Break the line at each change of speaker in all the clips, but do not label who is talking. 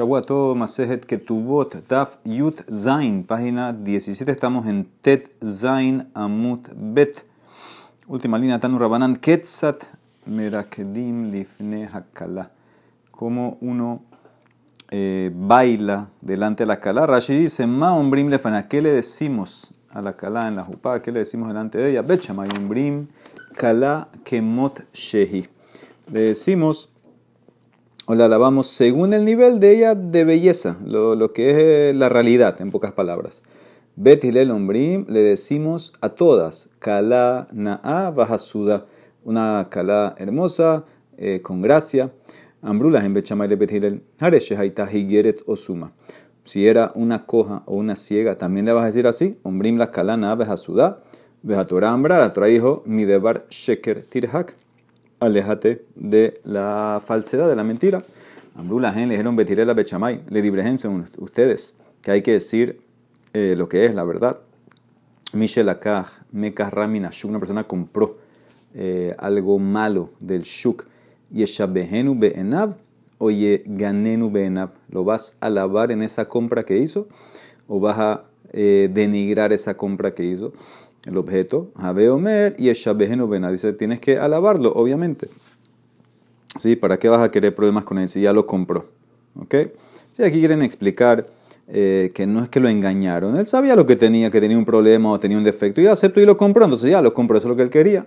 Shawato Masejet Ketubot Daf Yut Zain, página 17, estamos en Tet Zain Amut Bet. Última línea, Tanu Rabanan, Ketzat Merakedim Lifne Hakala. Como uno eh, baila delante de la Kala. Rashi dice, Ma Umbrim Lefana, ¿qué le decimos a la Kala en la Jupá? ¿Qué le decimos delante de ella? Bechamay Umbrim Kala Kemot Shehi. Le decimos o la alabamos según el nivel de ella de belleza, lo, lo que es eh, la realidad, en pocas palabras. Bet Hilel Ombrim le decimos a todas, Kala Na'a Bahasuda, una Kala hermosa, eh, con gracia. Ambrulas en Bechamay de Bet Hilel, Higeret Osuma. Si era una coja o una ciega, también le vas a decir así, Ombrim la Kala Na'a Bahasuda, Bejatora Ambra, la dijo, Midebar Sheker Tirhak aléjate de la falsedad, de la mentira. Ambrula le dijeron betiré la bechamay, le dibrehem según ustedes, que hay que decir eh, lo que es la verdad. Michel Akaj, Mekah Ramina una persona compró eh, algo malo del Shuk, Yeshabehenu Beenab o Ganenu Beenab. ¿Lo vas a alabar en esa compra que hizo o vas a eh, denigrar esa compra que hizo? El objeto, Omer y Eshabehenu Bena. Dice, tienes que alabarlo, obviamente. ¿Sí? ¿Para qué vas a querer problemas con él si ya lo compró? ¿Ok? Sí, aquí quieren explicar eh, que no es que lo engañaron. Él sabía lo que tenía, que tenía un problema o tenía un defecto. Y aceptó y lo compró. Entonces ya lo compró, eso es lo que él quería.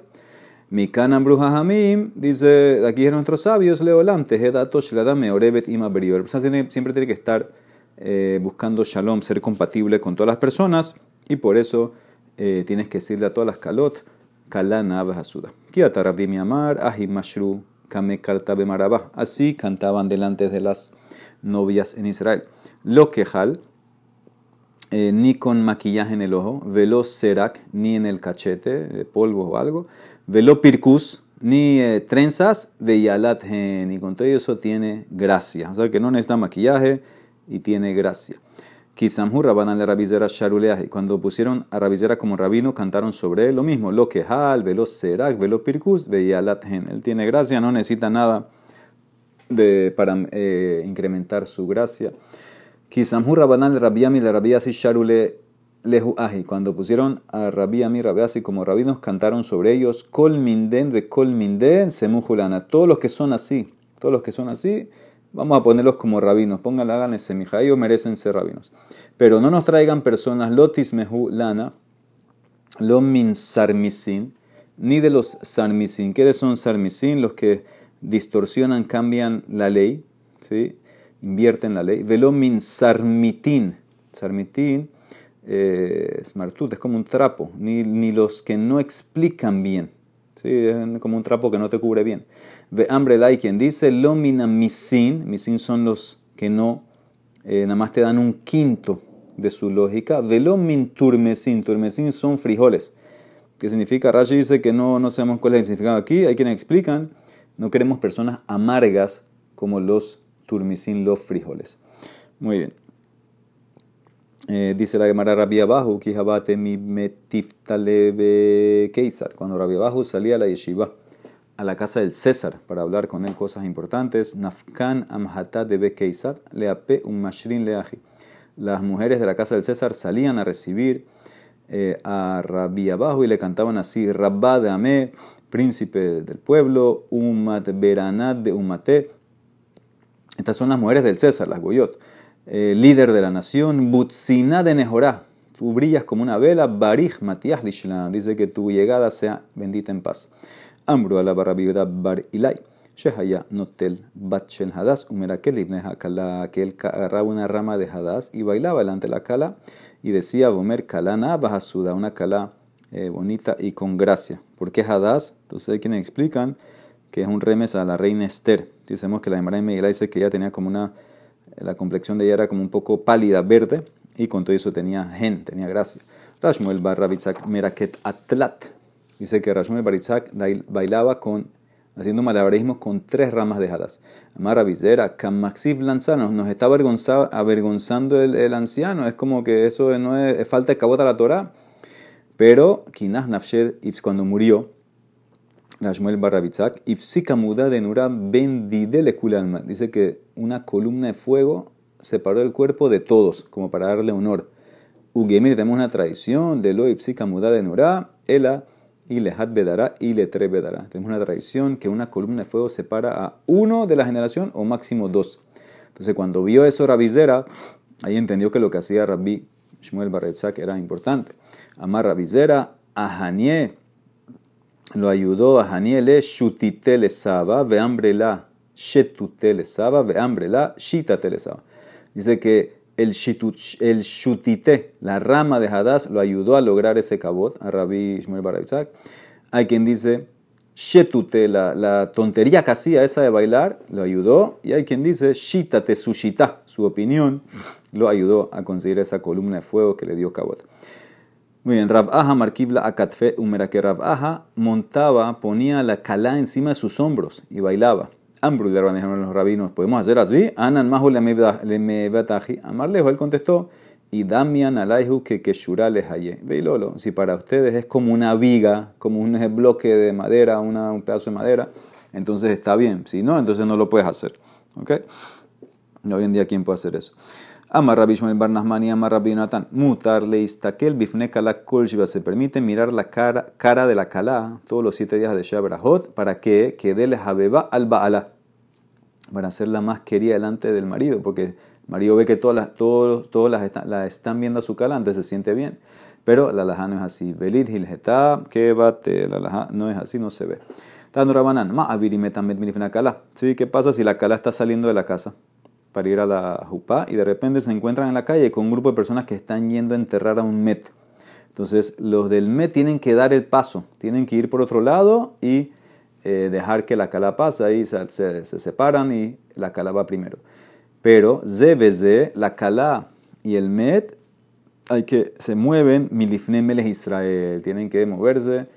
Mikan Bruja Hamim dice, aquí en nuestros sabios, Leolam, Tejedatosh Ladame Orebet Ima La persona siempre tiene que estar eh, buscando shalom, ser compatible con todas las personas. Y por eso eh, tienes que decirle a todas las kalot, kalana abhasuda. Kiata rabbi mi amar, ahi mashru, kame bemarabah. Así cantaban delante de las novias en Israel. Lo quejal, eh, ni con maquillaje en el ojo, velo serak, ni en el cachete, eh, polvo o algo, velo pirkus, ni eh, trenzas, veyalat y con todo eso tiene gracia. O sea que no necesita maquillaje y tiene gracia. Kisamhu Rabanan le Rabizera Sharuleaje. Cuando pusieron a Rabizera como rabino, cantaron sobre él lo mismo. Lo quejal, velo serak, velo pirkus, veía latgen. Él tiene gracia, no necesita nada de, para eh, incrementar su gracia. Kisamhu Rabanan le Rabiami le Rabiasi Sharule. Cuando pusieron a Rabiami Rabiasi como rabinos, cantaron sobre ellos. Kol minden ve kol minden semujulana. Todos los que son así, todos los que son así Vamos a ponerlos como rabinos. Pónganle, hagan ese ellos merecen ser rabinos. Pero no nos traigan personas lotis mehu lana, lo min sarmisin, ni de los sarmisin. ¿Qué son sarmisin? Los que distorsionan, cambian la ley, ¿sí? invierten la ley. Velo min sarmitin. Sarmitin eh, es martut, es como un trapo. Ni, ni los que no explican bien. ¿Sí? Es como un trapo que no te cubre bien. Ve hambre hay quien dice, lomina misin, misin son los que no, eh, nada más te dan un quinto de su lógica. Velomin turmesin, turmesin son frijoles. ¿Qué significa? Rashi dice que no, no sabemos cuál es el significado aquí. Hay quienes explican, no queremos personas amargas como los turmesin, los frijoles. Muy bien. Eh, dice la Gemara Rabia Bajo, Kijabate mi metiftalebe Keisar. Cuando Rabia Bajo salía a la yeshiva a la casa del César para hablar con él cosas importantes. Nafkan amhata de Keisar, leape un mashrin leaji. Las mujeres de la casa del César salían a recibir eh, a Rabbi abajo y le cantaban así: Rabba de Amé, príncipe del pueblo, Umat Beranat de Umate. Estas son las mujeres del César, las Goyot. Eh, líder de la nación, Butzina de Nehorá. Tú brillas como una vela, Barij Matias Lishla. Dice que tu llegada sea bendita en paz. Ambru barra bar ilai. Shehaya notel bat shel hadas umerakel ibne hakala que él agarraba una rama de hadas y bailaba delante de la cala y decía Gomer kalana bahasuda, una cala eh, bonita y con gracia. ¿Por qué hadas? Entonces hay quienes explican que es un remes a la reina Esther. Dicemos que la Gemara de dice que ella tenía como una, la complexión de ella era como un poco pálida, verde, y con todo eso tenía gen, tenía gracia. Rashmuel barra meraket atlat. Dice que Rashmul Baritzak bailaba con, haciendo malabarismos con tres ramas de hadas. Amara Vizera, Lanzano, nos está avergonzando el, el, anciano. Es como que eso no es, falta de cabota a la Torah. Pero Kinah Nafshed, cuando murió, Rashmuel Barabitzak. Dice que una columna de fuego separó el cuerpo de todos, como para darle honor. Ugemir, tenemos una tradición de lo ipsika muda de Nurá, Ela, y lehat bedará y letre bedará. Tenemos una tradición que una columna de fuego separa a uno de la generación o máximo dos. Entonces, cuando vio eso Rabizera, ahí entendió que lo que hacía Rabbi Shmuel Barretzak era importante. Amar Rabizera, a Hanie, lo ayudó a Hanie le shutite le saba, ve hambre la shetute le saba, ve hambre la shitate le saba. Dice que el, shutite, la rama de Hadass, lo ayudó a lograr ese cabot, a Rabbi Shmuel Barretzak. Hay quien dice Shetute, la, la, tontería que hacía esa de bailar, lo ayudó. Y hay quien dice, Shitate, su shita, su opinión, lo ayudó a conseguir esa columna de fuego que le dio Cabot. Muy bien, Rav Aja Markibla Akatfe Umera, que Rav Aja montaba, ponía la calá encima de sus hombros y bailaba. Ambru de los rabinos, ¿podemos hacer así? Anan Mahu le Amarlejo, él contestó, y Damian alaihu que keshura haye. Veilolo, si para ustedes es como una viga, como un bloque de madera, un pedazo de madera, entonces está bien. Si no, entonces no lo puedes hacer. ¿Ok? Hoy en día, ¿quién puede hacer eso? Amar Rabbi Shmuel Barnasmani, Amar Rabbi Natan. Mutar leistakel bifne kala kolshiva. Se permite mirar la cara, cara de la kala todos los siete días de Shabrahot para que quede le habeba al baala. Para hacerla más querida delante del marido, porque marido ve que todas las, todos las la están viendo a su cala, entonces se siente bien. Pero la laja no es así. Belit hilgeta, que bate, la laja no es así, no se ve. Tando rabanan, ma avirimetam cala. ¿Sí? ¿Qué pasa si la cala está saliendo de la casa para ir a la jupá y de repente se encuentran en la calle con un grupo de personas que están yendo a enterrar a un met? Entonces, los del met tienen que dar el paso, tienen que ir por otro lado y eh, dejar que la cala pase, ahí se, se, se separan y la cala va primero. Pero Zebeze, la Kala y el Met, hay que, se mueven, Milifne Melech Israel, tienen que moverse,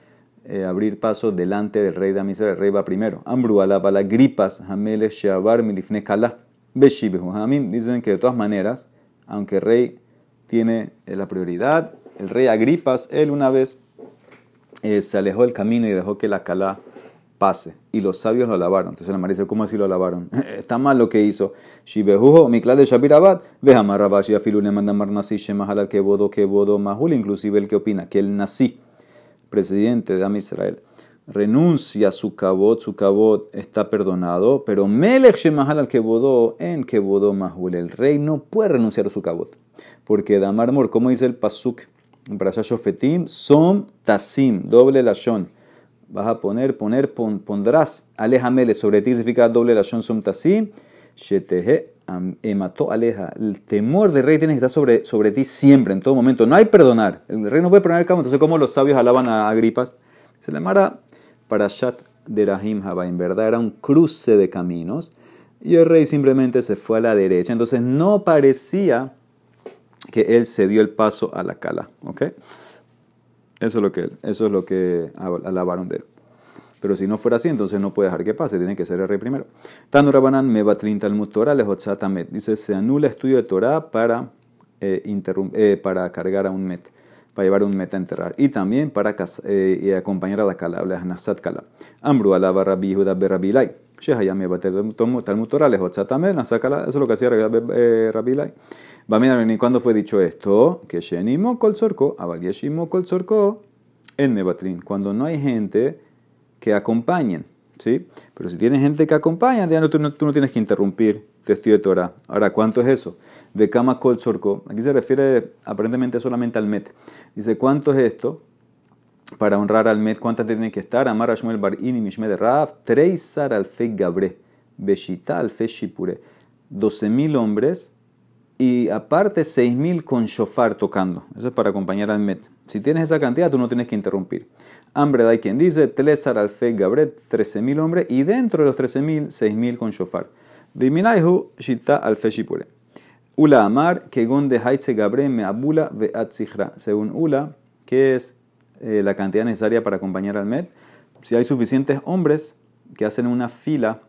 eh, abrir paso delante del rey de Amisrael, el rey va primero. Ambru la gripas, Hamelech Sheabar Milifne Kala, Beshibehu dicen que de todas maneras, aunque el rey tiene eh, la prioridad, el rey Agripas, él una vez eh, se alejó del camino y dejó que la Kala pase. Y los sabios lo alabaron. Entonces la María dice, ¿cómo así lo alabaron? Está mal lo que hizo. Shibehujo, Miklad de Shabirabat, Vehamar Rabashi, Afilune mandamar nasi, Shemahal al Kebodo, Kebodo, Mahul, inclusive el que opina que el nasi, presidente de Am Israel, renuncia a su cabot, su cabot está perdonado, pero Melech Shemahal al Kebodo, en Kebodo, Mahul, el rey no puede renunciar a su cabot. Porque Damar Mor, como dice el Pasuk, en Shofetim, Som Tasim, doble lashon vas a poner, poner, pondrás alejamele sobre ti, significa doble la shon tasí, shetehe aleja. El temor del rey tiene que estar sobre, sobre ti siempre, en todo momento. No hay perdonar. El rey no puede perdonar el campo. Entonces, como los sabios alaban a Agripas, se le llama para Shat de Rahim Haba. En verdad era un cruce de caminos. Y el rey simplemente se fue a la derecha. Entonces, no parecía que él se dio el paso a la cala. ¿Ok? Eso es lo que, eso es lo que alabaron de él. Pero si no fuera así, entonces no puede dejar que pase, tiene que ser el rey primero. Tanu Rabanan me batlin Talmud Torah met. Dice, se anula estudio de Torah para, eh, eh, para cargar a un met, para llevar un met a enterrar. Y también para eh, acompañar a la kala, la nasat kala. Ambru alaba rabbi Yehuda berabilai. Shehaya me batel Talmud Torah lehotzatamet, nasat kala. Eso es lo que hacía Rabilai. ¿Y cuándo fue dicho esto? Que Shenimo Kol Sorko, Abadieshimo Kol Sorko, en Mebatrin. Cuando no hay gente que acompañen. ¿sí? Pero si tienes gente que acompaña, ya no, tú, no, tienes que interrumpir tu estudio de Torah. Ahora, ¿cuánto es eso? De Kama Kol Sorko. Aquí se refiere aparentemente solamente al Met. Dice, ¿cuánto es esto? Para honrar al Met, ¿cuántas tienen que estar? Amar Ashmuel Bar Ini Mishme de Raf, Treisar al Fe Gabre, Beshita al Fe Shipure. 12.000 hombres y aparte 6.000 con shofar tocando. Eso es para acompañar al Met. Si tienes esa cantidad, tú no tienes que interrumpir. Hambre hay quien dice, Telesar Alfe Gabret, 13.000 hombres, y dentro de los 13.000, 6.000 con shofar. Biminaihu Shita Alfe Shipure. Ula Amar, que de Haitze Gabre me abula ve Según Ula, que es eh, la cantidad necesaria para acompañar al Met, si hay suficientes hombres que hacen una fila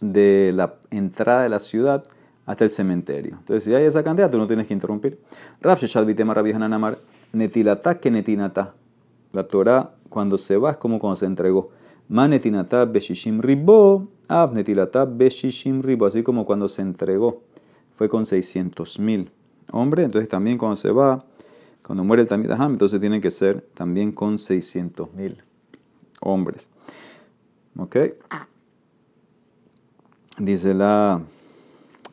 de la entrada de la ciudad, hasta el cementerio. Entonces, si hay esa cantidad, tú no tienes que interrumpir. Rav Sheshad Vitema Hananamar, netilata que netinata. La Torah, cuando se va, es como cuando se entregó. Ma netinata beshishim ribo, beshishim ribo. Así como cuando se entregó. fue con 600 mil hombres, entonces también cuando se va, cuando muere el Tamid Aham, entonces tiene que ser también con 600 mil hombres. ¿Ok? Dice la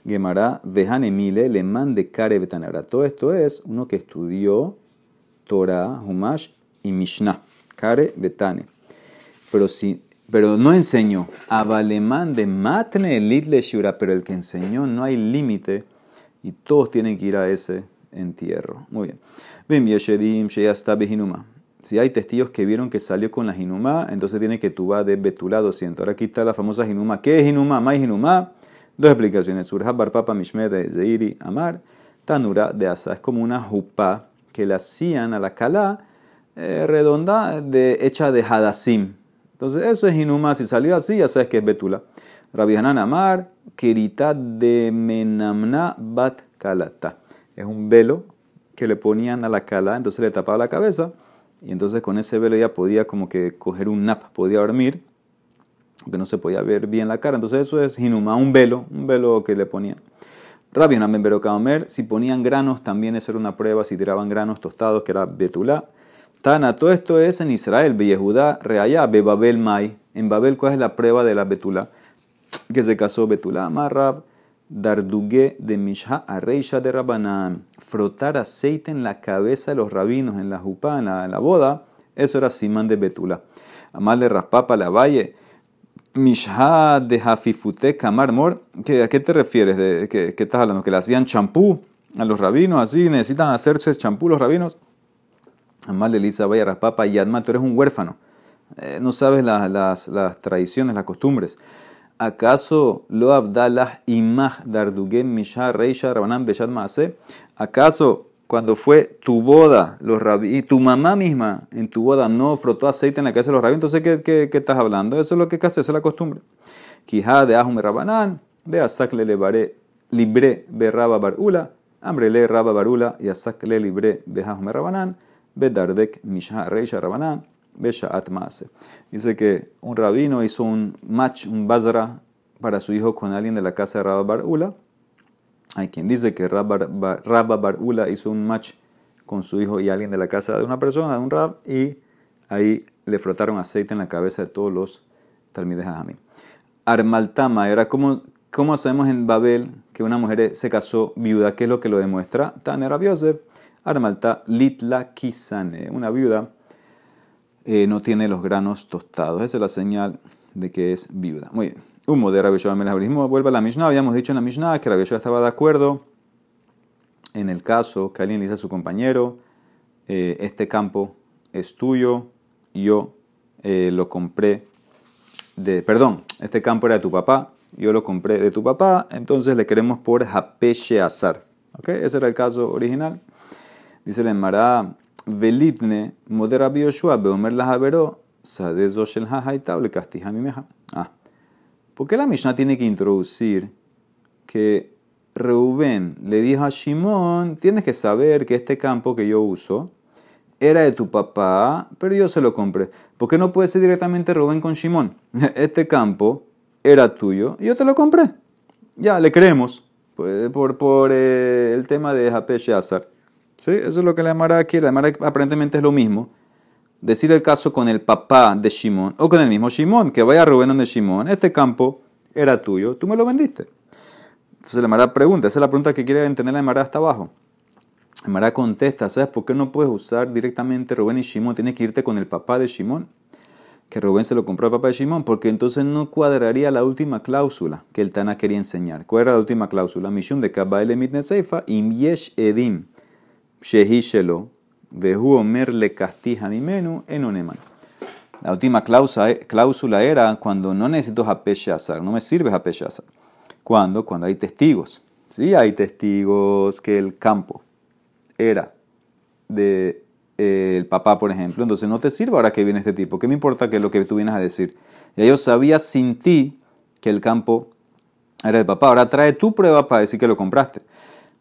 Gemara, Vejanemile le mande Kare Betanara. Todo esto es uno que estudió Torah, Humash y Mishnah. Kare Betane. Pero, si, pero no enseñó. Abalemán de Matne Litle Shura. Pero el que enseñó no hay límite y todos tienen que ir a ese entierro. Muy bien. Bim Yeshedim Behinuma. Si hay testigos que vieron que salió con la Jinumá, entonces tiene que tuba de Betulá 200. Ahora aquí está la famosa Jinumá. ¿Qué es Jinumá? ¿Más Jinumá? Dos explicaciones. Surja Barpapa Mishmed de Zeiri Amar. Tanura de Asa. Es como una jupá que le hacían a la calá eh, redonda de, hecha de hadasim. Entonces eso es Jinumá. Si salió así, ya sabes que es Betula. Rabbi Hanan Amar. Kirita de Menamna Bat Kalata. Es un velo que le ponían a la calá, entonces le tapaba la cabeza y entonces con ese velo ella podía como que coger un nap, podía dormir, aunque no se podía ver bien la cara. Entonces eso es hinuma, un velo, un velo que le ponían. Rabbi pero Kaomer, si ponían granos, también eso era una prueba, si tiraban granos tostados, que era betulá. Tana, todo esto es en Israel, Yehudá, Reayá, Bebabel Mai. En Babel, ¿cuál es la prueba de la betulá? Que se casó betulá, Marrab, Dardugue de Mishha a Reisha de Rabanán, frotar aceite en la cabeza de los rabinos en la jupá, en la, boda, eso era Simán de Betula. Amal de Raspapa la valle, Mishha de Hafifute Kamarmor, ¿a qué te refieres? ¿De, qué, estás hablando? ¿Que le hacían champú a los rabinos? ¿Así necesitan hacerse champú los rabinos? Amal Elisa Valle Raspapa y Adma, tú eres un huérfano. Eh, no sabes las, tradiciones, las costumbres. ¿Acaso lo Abdallah Imah Dardugen Mishah Reisha Rabanam Beshat Maase? ¿Acaso cuando fue tu boda, los y tu mamá misma en tu boda no frotó aceite en la casa de los rabí? Entonces, ¿qué, qué, qué estás hablando? Eso es lo que hace, es la costumbre. Quijá de Ahume Rabanán, de Asak le levaré libre berraba barula, hambre le raba barula y Asak le libre bejahume Rabanán, bedardek Mishah Reisha Rabanán. Beshaat Maase. Dice que un rabino hizo un match, un bazara para su hijo con alguien de la casa de Rabba Barula. Hay quien dice que Rabba, Barula hizo un match con su hijo y alguien de la casa de una persona, de un rab, y ahí le frotaron aceite en la cabeza de todos los talmides Jajamí. Armaltama era como, como hacemos en Babel que una mujer se casó viuda, ¿qué es lo que lo demuestra? Tanera Yosef, Armalta Litla Kisane, una viuda eh, no tiene los granos tostados. Esa es la señal de que es viuda. Muy bien. Humo de Rabbi Yoshua Vuelve a la Mishnah. Habíamos dicho en la Mishnah que Rabbi estaba de acuerdo en el caso que alguien le dice a su compañero, eh, este campo es tuyo, yo eh, lo compré de, perdón, este campo era de tu papá, yo lo compré de tu papá, entonces le queremos por Japeshe Azar. Ese era el caso original. Dice el Emara, Velitne, modera Yoshua, Beomer la Javero, Sadezo Shel le Castija Mimeja. Ah, ¿por qué la Mishnah tiene que introducir que Reuben le dijo a Shimon, tienes que saber que este campo que yo uso era de tu papá, pero yo se lo compré. ¿Por qué no puede ser directamente Reuben con Shimon? Este campo era tuyo y yo te lo compré. Ya, le creemos pues, por, por, eh, el tema de Azar. ¿Sí? Eso es lo que la Mara quiere. La aparentemente es lo mismo. Decir el caso con el papá de Shimon o con el mismo Shimon, que vaya Rubén donde Shimon, este campo era tuyo, tú me lo vendiste. Entonces la Mara pregunta, esa es la pregunta que quiere entender la Mara hasta abajo. La Mara contesta, ¿sabes por qué no puedes usar directamente Rubén y Shimon? Tienes que irte con el papá de Shimon. Que Rubén se lo compró al papá de Shimon, porque entonces no cuadraría la última cláusula que el Tana quería enseñar. ¿Cuál era la última cláusula? Mishum de Kabba el Seifa, im yesh edim Omer le castija mi menú en. La última cláusula era cuando no necesito Hapeshazar, no me sirve Hapeshazar. ¿Cuándo? Cuando hay testigos. Sí, hay testigos que el campo era de eh, el papá, por ejemplo. Entonces no te sirve ahora que viene este tipo. ¿Qué me importa que lo que tú vienes a decir? Ya yo sabía sin ti que el campo era del papá. Ahora trae tu prueba para decir que lo compraste.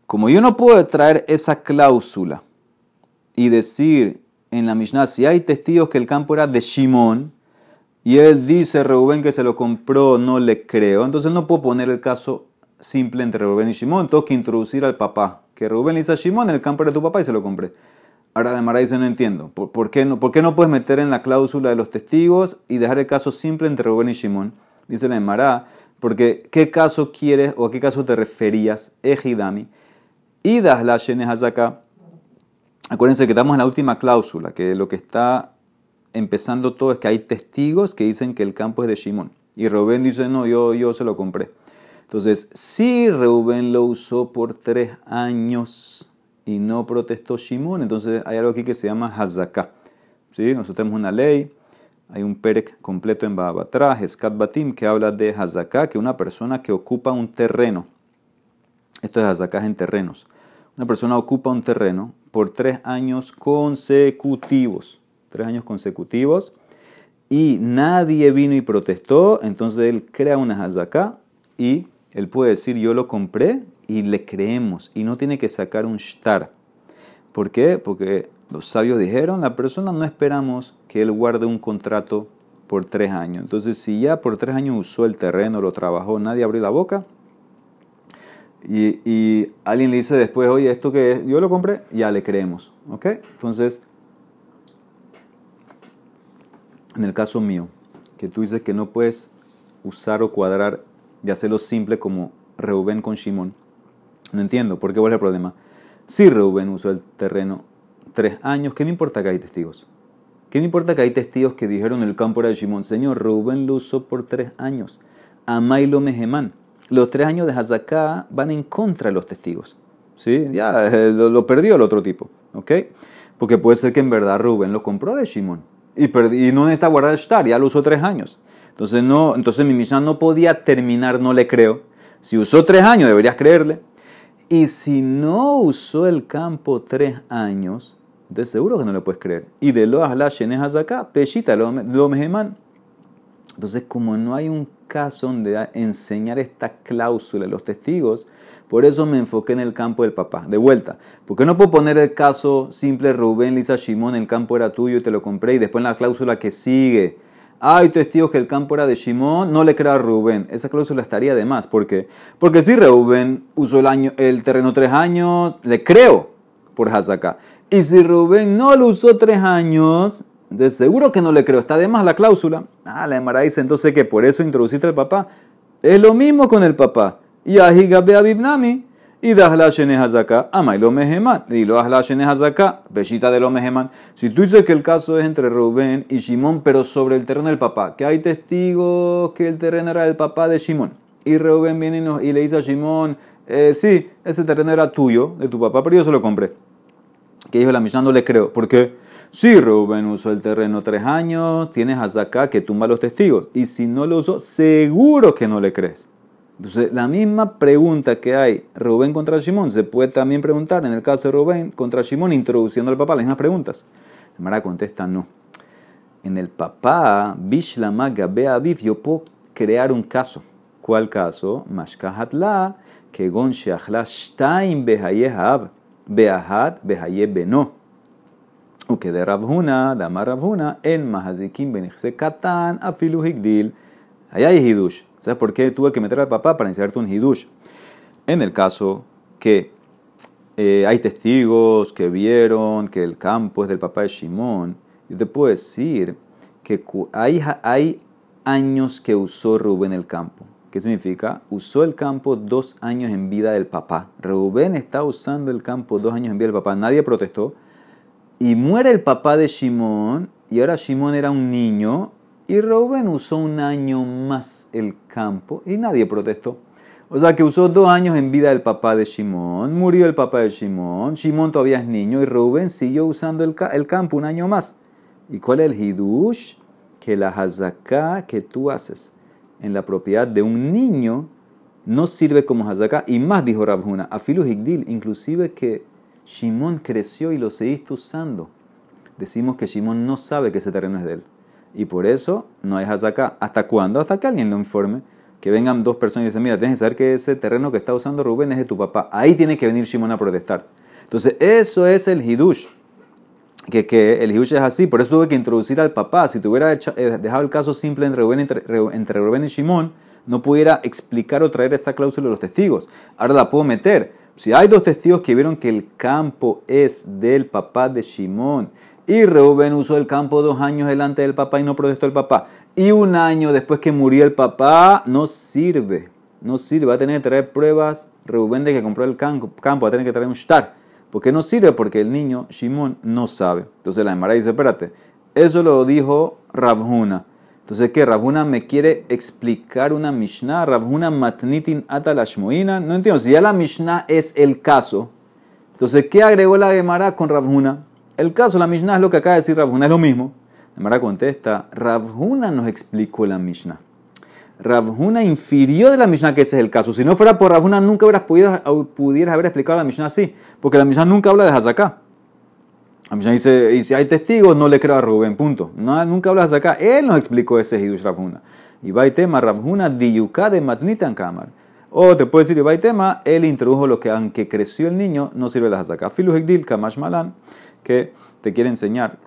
Como yo no puedo traer esa cláusula y decir en la Mishnah, si hay testigos que el campo era de Shimon, y él dice, Reuben, que se lo compró, no le creo, entonces no puedo poner el caso simple entre Rubén y Shimon, tengo que introducir al papá. Que Rubén le dice a Shimon, el campo era tu papá y se lo compré. Ahora la Mara dice, no entiendo. ¿Por, qué no, ¿Por qué no puedes meter en la cláusula de los testigos y dejar el caso simple entre Rubén y Shimon? Dice la Mara, porque ¿qué caso quieres o a qué caso te referías? Ejidami. Y das la acá. Acuérdense que estamos en la última cláusula, que lo que está empezando todo es que hay testigos que dicen que el campo es de Shimon. Y Rubén dice, no, yo, yo se lo compré. Entonces, si Reuben lo usó por tres años y no protestó Shimon, entonces hay algo aquí que se llama Hazaká. ¿Sí? Nosotros tenemos una ley, hay un perek completo en Babatra, Eskat Batim, que habla de Hazaká, que una persona que ocupa un terreno, esto es Hazaká en terrenos, una persona ocupa un terreno por tres años consecutivos, tres años consecutivos, y nadie vino y protestó, entonces él crea una Hazaká y él puede decir yo lo compré y le creemos y no tiene que sacar un shtar. ¿Por qué? Porque los sabios dijeron, la persona no esperamos que él guarde un contrato por tres años. Entonces, si ya por tres años usó el terreno, lo trabajó, nadie abrió la boca, y, alguien le dice después, oye, esto que yo lo compré, ya le creemos. ¿Ok? Entonces, en el caso mío, que tú dices que no puedes usar o cuadrar de hacerlo simple como Reuben con Shimon, no entiendo, ¿por qué cuál es el problema? Si Reuben usó el terreno tres años, ¿qué me importa que hay testigos? ¿Qué me importa que hay testigos que dijeron el campo era de Shimon? Señor, Reuben lo usó por tres años. Amailo Meheman. Los tres años de Hazaká van en contra de los testigos. ¿Sí? Ya eh, lo, perdió el otro tipo. ¿Ok? Porque puede ser que en verdad Rubén lo compró de Shimon. Y, y no necesita guardar el shtar, ya lo usó tres años. Entonces, no, entonces mi Mishnah no podía terminar, no le creo. Si usó tres años, deberías creerle. Y si no usó el campo tres años, entonces seguro que no le puedes creer. Y de lo shenes acá, peshita lo meheman. Entonces, como no hay un caso donde enseñar esta cláusula a los testigos, por eso me enfoqué en el campo del papá. De vuelta, porque no puedo poner el caso simple Rubén, Lisa, Shimón, el campo era tuyo y te lo compré, y después en la cláusula que sigue, hay testigos que el campo era de Shimón, no le crea a Rubén. Esa cláusula estaría de más. ¿Por qué? Porque si Rubén usó el, año, el terreno tres años, le creo por Hazaká. Y si Rubén no lo usó tres años, de seguro que no le creo. Está de más la cláusula. Ah, la Emara dice entonces que por eso introduciste al papá. Es lo mismo con el papá. Y ahigabe abibnami. Y dahla hazaka, ama y lo meheman. Y lo ahla hazaka, beshita de lo meheman. Si tú dices que el caso es entre Rubén y Shimón, pero sobre el terreno del papá, que hay testigos que el terreno era del papá de Shimón. Y Rubén viene y, le dice a Shimón, eh, sí, ese terreno era tuyo, de tu papá, pero yo se lo compré. Que dijo la Mishnah, no le creo. ¿Por qué? Si Rubén usó el terreno tres años, tienes Hazaka que tumba los testigos. Y si no lo usó, seguro que no le crees. Entonces, la misma pregunta que hay Rubén contra Shimón se puede también preguntar en el caso de Rubén contra Shimón, introduciendo al papá las mismas preguntas. Mara contesta no. En el papá, Bishlama Gabe Aviv, yo puedo crear un caso. ¿Cuál caso? Mashkahatla, que gon sheachla shtaim behaye hab, beahat behaye beno. Uke de Rabhuna, Dama Rabhuna, en Mahazikim Benichse Katan, Afilu Higdil. Allá hay Hidush. ¿Sabes por qué tuve que meter al papá para enseñarte un hidush? En el caso que eh, hay testigos que vieron que el campo es del papá de Shimón, yo te puedo decir que hay, hay años que usó Rubén el campo. ¿Qué significa? Usó el campo dos años en vida del papá. Rubén está usando el campo dos años en vida del papá. Nadie protestó. Y muere el papá de Shimón, y ahora Shimón era un niño, y Reuben usó un año más el campo y nadie protestó. O sea que usó dos años en vida el papá de Shimón, murió el papá de Shimón, Shimón todavía es niño y Reuben siguió usando el, campo un año más. ¿Y cuál es el hidush? Que la hazaká que tú haces en la propiedad de un niño no sirve como hazaká. Y más dijo Rabhuna, afilu higdil, inclusive que Shimón creció y lo seguiste usando. Decimos que Shimón no sabe que ese terreno es de él. Y por eso no hay acá. ¿Hasta cuándo? Hasta que alguien lo informe. Que vengan dos personas y dicen, mira, tienes que saber que ese terreno que está usando Rubén es de tu papá. Ahí tiene que venir Shimon a protestar. Entonces, eso es el hidush. Que, el hidush es así. Por eso tuve que introducir al papá. Si te hubiera eh, dejado el caso simple entre Rubén, entre, Rubén y Shimón, no pudiera explicar o traer esa cláusula de los testigos. Ahora la puedo meter. Si hay dos testigos que vieron que el campo es del papá de Shimón y Reuben usó el campo dos años delante del papá y no protestó el papá, y un año después que murió el papá, no sirve. No sirve. Va a tener que traer pruebas. Reuben de que compró el campo, va a tener que traer un shtar. ¿Por qué no sirve? Porque el niño, Shimón, no sabe. Entonces la Emara dice, espérate, eso lo dijo Rabhuna. Entonces, ¿qué? Rabhuna me quiere explicar una Mishnah. Rabhuna matnitin atalashmoina. No entiendo. Si ya la Mishnah es el caso, entonces, ¿qué agregó la Gemara con Rabhuna? El caso, la Mishnah es lo que acaba de decir Rabhuna, es lo mismo. La Gemara contesta, Rabhuna nos explicó la Mishnah. Rabhuna infirió de la Mishnah que ese es el caso. Si no fuera por Rabhuna, nunca hubieras podido, pudieras haber explicado la Mishnah así. Porque la Mishnah nunca habla de Hazaká. Mishnah dice, y si hay testigos, no le creo a Rubén, punto. Nunca hablas acá. Él nos explicó ese Hidush Rabhuna. Y tema, Rabhuna diyuka de matnitan kamar. O te puede decir, y tema, él introdujo lo que aunque creció el niño, no sirve la hazaká. Filu hekdil kamash malan, que te quiere enseñar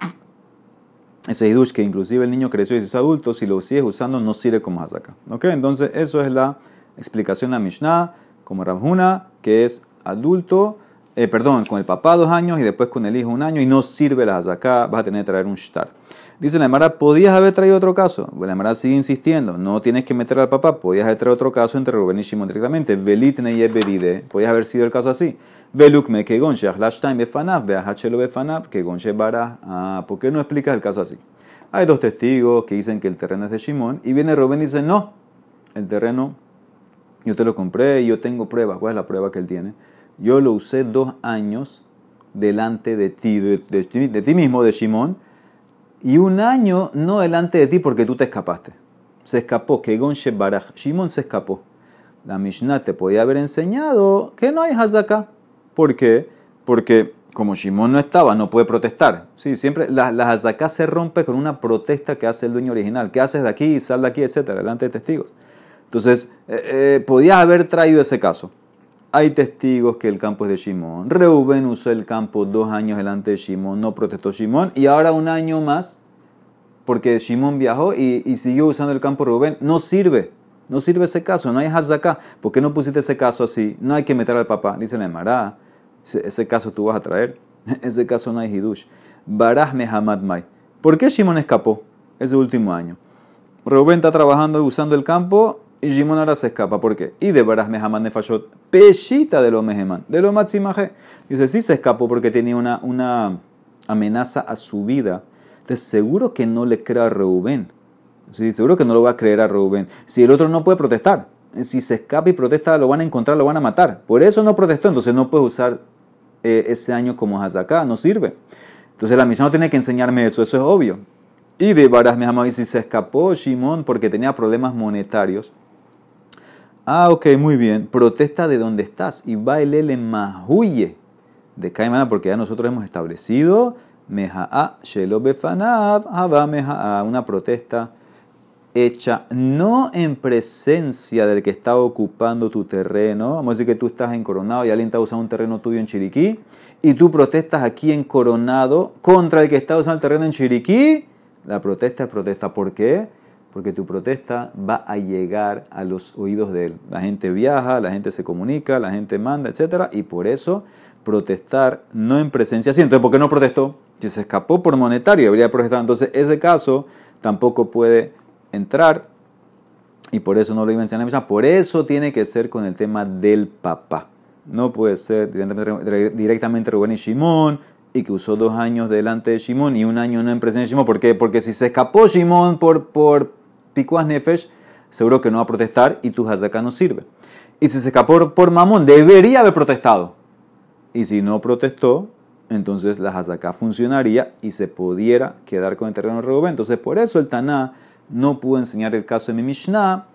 ese hidush que inclusive el niño creció y es adulto, si lo sigues usando, no sirve como hazaká. ¿Ok? Entonces, eso es la explicación de la Mishnah, como Rabhuna, que es adulto eh, perdón, con el papá dos años y después con el hijo un año y no sirve la acá vas a tener que traer un shtar. Dice la Emara, ¿podías haber traído otro caso? La Emara sigue insistiendo, no tienes que meter al papá, podías haber traído otro caso entre Rubén y Shimon directamente. Velitne y Eberide, podías haber sido el caso así. Velukme que gonche, lashtaim befanav, beahachelo befanav, que gonche bara. Ah, ¿por qué no explicas el caso así? Hay dos testigos que dicen que el terreno es de Shimon y viene Rubén y dice, no, el terreno yo te lo compré y yo tengo pruebas. ¿Cuál es la prueba que él tiene? Yo lo usé dos años delante de ti, de, ti mismo, de Shimón, y un año no delante de ti porque tú te escapaste. Se escapó, que Gonche Baraj, Shimón se escapó. La Mishnah te podía haber enseñado que no hay Hazaka. ¿Por qué? Porque como Shimón no estaba, no puede protestar. Sí, siempre la, la se rompe con una protesta que hace el dueño original. ¿Qué haces de aquí? Sal de aquí, etcétera, delante de testigos. Entonces, eh, eh, podías haber traído ese caso. Hay testigos que el campo es de Shimón. Reuben usó el campo dos años delante de Shimón, no protestó Shimón. Y ahora un año más, porque Shimón viajó y, siguió usando el campo Reuben. No sirve. No sirve ese caso. No hay acá. ¿Por qué no pusiste ese caso así? No hay que meter al papá. Dice la Emara. Ese, caso tú vas a traer. Ese caso no hay hidush. Baraj Mehamad Mai. ¿Por qué Shimón escapó ese último año? Reuben está trabajando usando el campo y Shimon ahora se escapa. ¿Por qué? Y de Baras Mehaman Nefashot, peshita de lo Meheman, de lo Matzimaje. Dice, sí se escapó porque tenía una, una amenaza a su vida. Entonces, seguro que no le crea a Reubén. Sí, seguro que no lo va a creer a Reubén. Si el otro no puede protestar. Si se escapa y protesta, lo van a encontrar, lo van a matar. Por eso no protestó. Entonces, no puede usar eh, ese año como Hazaká. No sirve. Entonces, la misión no tiene que enseñarme eso. Eso es obvio. Y de Baras Mehaman, si se escapó Shimon porque tenía problemas monetarios Ah, ok, muy bien. Protesta de donde estás y va el mahuye de Caimana, porque ya nosotros hemos establecido meha'a shelo befanav haba una protesta hecha no en presencia del que está ocupando tu terreno. Vamos a decir que tú estás en Coronado y alguien está usando un terreno tuyo en Chiriquí y tú protestas aquí en Coronado contra el que está usando el terreno en Chiriquí. La protesta es protesta. ¿Por qué? Porque tu protesta va a llegar a los oídos de él. La gente viaja, la gente se comunica, la gente manda, etc. Y por eso protestar no en presencia sí. Entonces, ¿por qué no protestó? Si se escapó por monetario, debería protestar. Entonces, ese caso tampoco puede entrar y por eso no lo iba a enseñar la misa. Por eso tiene que ser con el tema del papá. No puede ser directamente, directamente Rubén y Shimón, y que usó dos años delante de Shimón y un año no en presencia de Shimón. ¿Por qué? Porque si se escapó Shimón por, por Pikuas Nefesh, seguro que no va a protestar y tu Hazaká no sirve. Y si se escapó por Mamón, debería haber protestado. Y si no protestó, entonces la Hazaká funcionaría y se pudiera quedar con el terreno de Reuben. Entonces, por eso el Taná no pudo enseñar el caso de mi Mishnah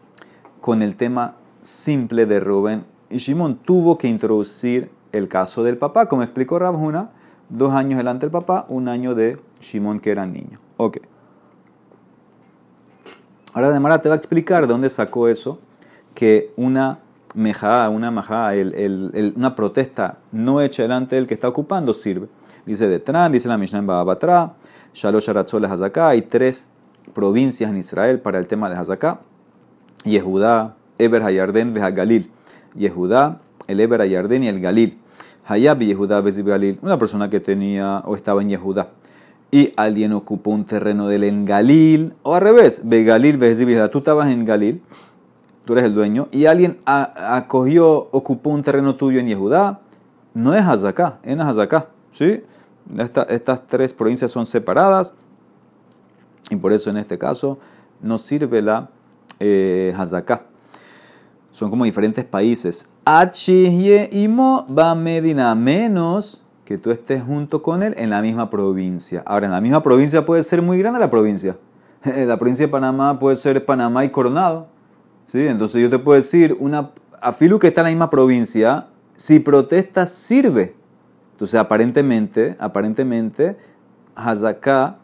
con el tema simple de Reuben y Shimón. Tuvo que introducir el caso del papá, como explicó Rabhuna, dos años delante del papá, un año de Shimón que era niño. Ok. Ahora Demara te va a explicar de dónde sacó eso, que una mejá, una majá, una protesta no hecha delante del que está ocupando sirve. Dice detrás, dice la Mishnah en Babatra, Shalosh Aratzol Hazaká, hay tres provincias en Israel para el tema de Hazaká. Yehudá, Eber Hayarden, Galil. Yehudá, el Eber Hayarden y el Galil. Hayab Yehudá, Galil. Una persona que tenía o estaba en Yehudá. Y alguien ocupó un terreno del en Galil. O al revés, Begalil, Galil, Tú estabas en Galil, tú eres el dueño. Y alguien acogió, ocupó un terreno tuyo en Yehudá. No es Hazaká, es Hazaká. ¿Sí? estas tres provincias son separadas. Y por eso en este caso no sirve la eh, Hazaká. Son como diferentes países. H y Mo va Medina, menos que tú estés junto con él en la misma provincia. Ahora, en la misma provincia puede ser muy grande la provincia. La provincia de Panamá puede ser Panamá y Coronado. ¿sí? Entonces yo te puedo decir, una afilu que está en la misma provincia, si protesta sirve. Entonces aparentemente, aparentemente, Hazaká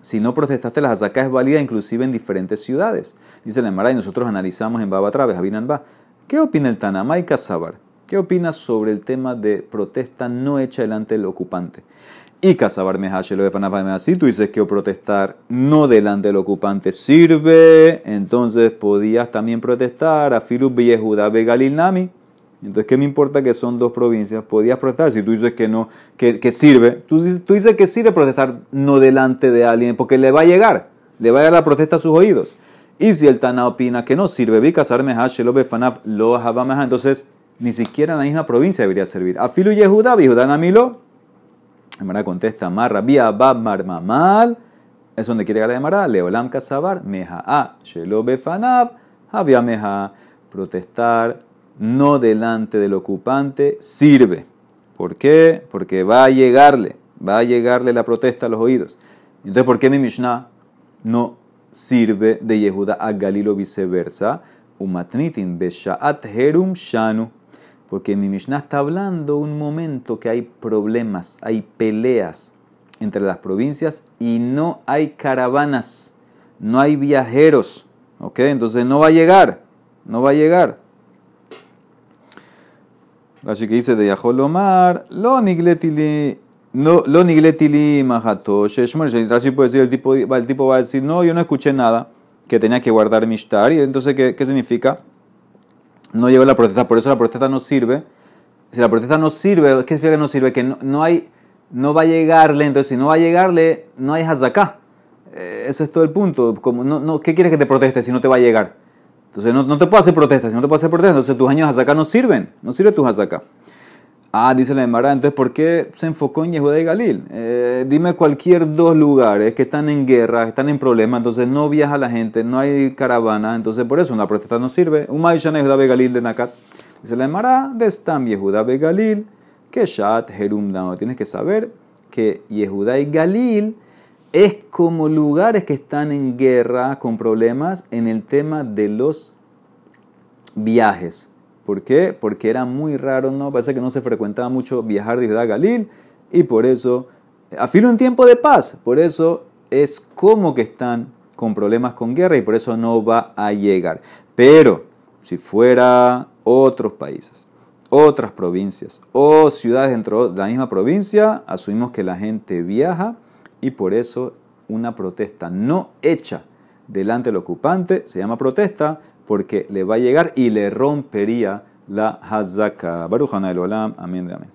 si no protestaste, la hazaká es válida inclusive en diferentes ciudades. Dice la Emara y nosotros analizamos en Baba Traves, Abinanba. ¿Qué opina el Tanamay Casabar? ¿Qué opinas sobre el tema de protesta no hecha delante del ocupante? Y Casabar lo de Si tú dices que protestar no delante del ocupante sirve, entonces podías también protestar a Filub Yehuda Begalil Nami entonces, ¿qué me importa que son dos provincias? Podías protestar si tú dices que no, que, sirve. Tú, tú, dices que sirve protestar no delante de alguien, porque le va a llegar, le va a llegar la protesta a sus oídos. Y si el Tana opina que no sirve, vi casarme lo befanaf lo entonces ni siquiera en la misma provincia debería servir. Afilu Yehuda, Yehuda Namilo. Emara contesta, Marra, vía Bab Marmamal. Es donde quiere llegar la Emara. Leolam Kasabar, Meja A, Shelo Befanav, Había Meja. Protestar no delante del ocupante, sirve. ¿Por qué? Porque va a llegarle, va a llegarle la protesta a los oídos. Entonces, ¿por qué mi Mishnah no sirve de Yehuda a Galilo viceversa? Umatnitin beshaat herum shanu. Porque mi Mishnah está hablando un momento que hay problemas, hay peleas entre las provincias y no hay caravanas, no hay viajeros. ¿Ok? Entonces no va a llegar, no va a llegar. Así que dice de Yaholomar, lo nigletili, no, lo nigletili Así puede decir, el tipo, el tipo va a decir, no, yo no escuché nada, que tenía que guardar mishtar. Y entonces, ¿qué, qué significa? No lleva la protesta, por eso la protesta no sirve. Si la protesta no sirve, ¿qué significa que no sirve? Que no, hay, no va a llegarle, entonces si no va a llegarle, no hay hazaká. Eh, ese es todo el punto. Como, no, no, ¿Qué quieres que te proteste si no te va a llegar? Entonces no, te puedo hacer protestas, si no te puedo hacer protestas, entonces tus años hazaká no sirven, no sirve tus hazaká. Ah, dice la Emara, entonces ¿por qué se enfocó en Yehuda y Galil? Eh, dime cualquier dos lugares que están en guerra, están en problemas, entonces no viaja la gente, no hay caravana, entonces por eso una protesta no sirve. Un Maishana Yehuda y Galil de Nakat. Dice la Emara, de Stam Yehuda y Galil, que Shat Herum Tienes que saber que Yehuda y Galil es como lugares que están en guerra con problemas en el tema de los viajes. ¿Por qué? Porque era muy raro, ¿no? Parece que no se frecuentaba mucho viajar de Ciudad Galil y por eso, afilo en tiempo de paz, por eso es como que están con problemas con guerra y por eso no va a llegar. Pero si fuera otros países, otras provincias o ciudades dentro de la misma provincia, asumimos que la gente viaja y por eso una protesta no hecha delante del ocupante se llama protesta porque le va a llegar y le rompería la hazaka. Barujana el Olam, amén de amén.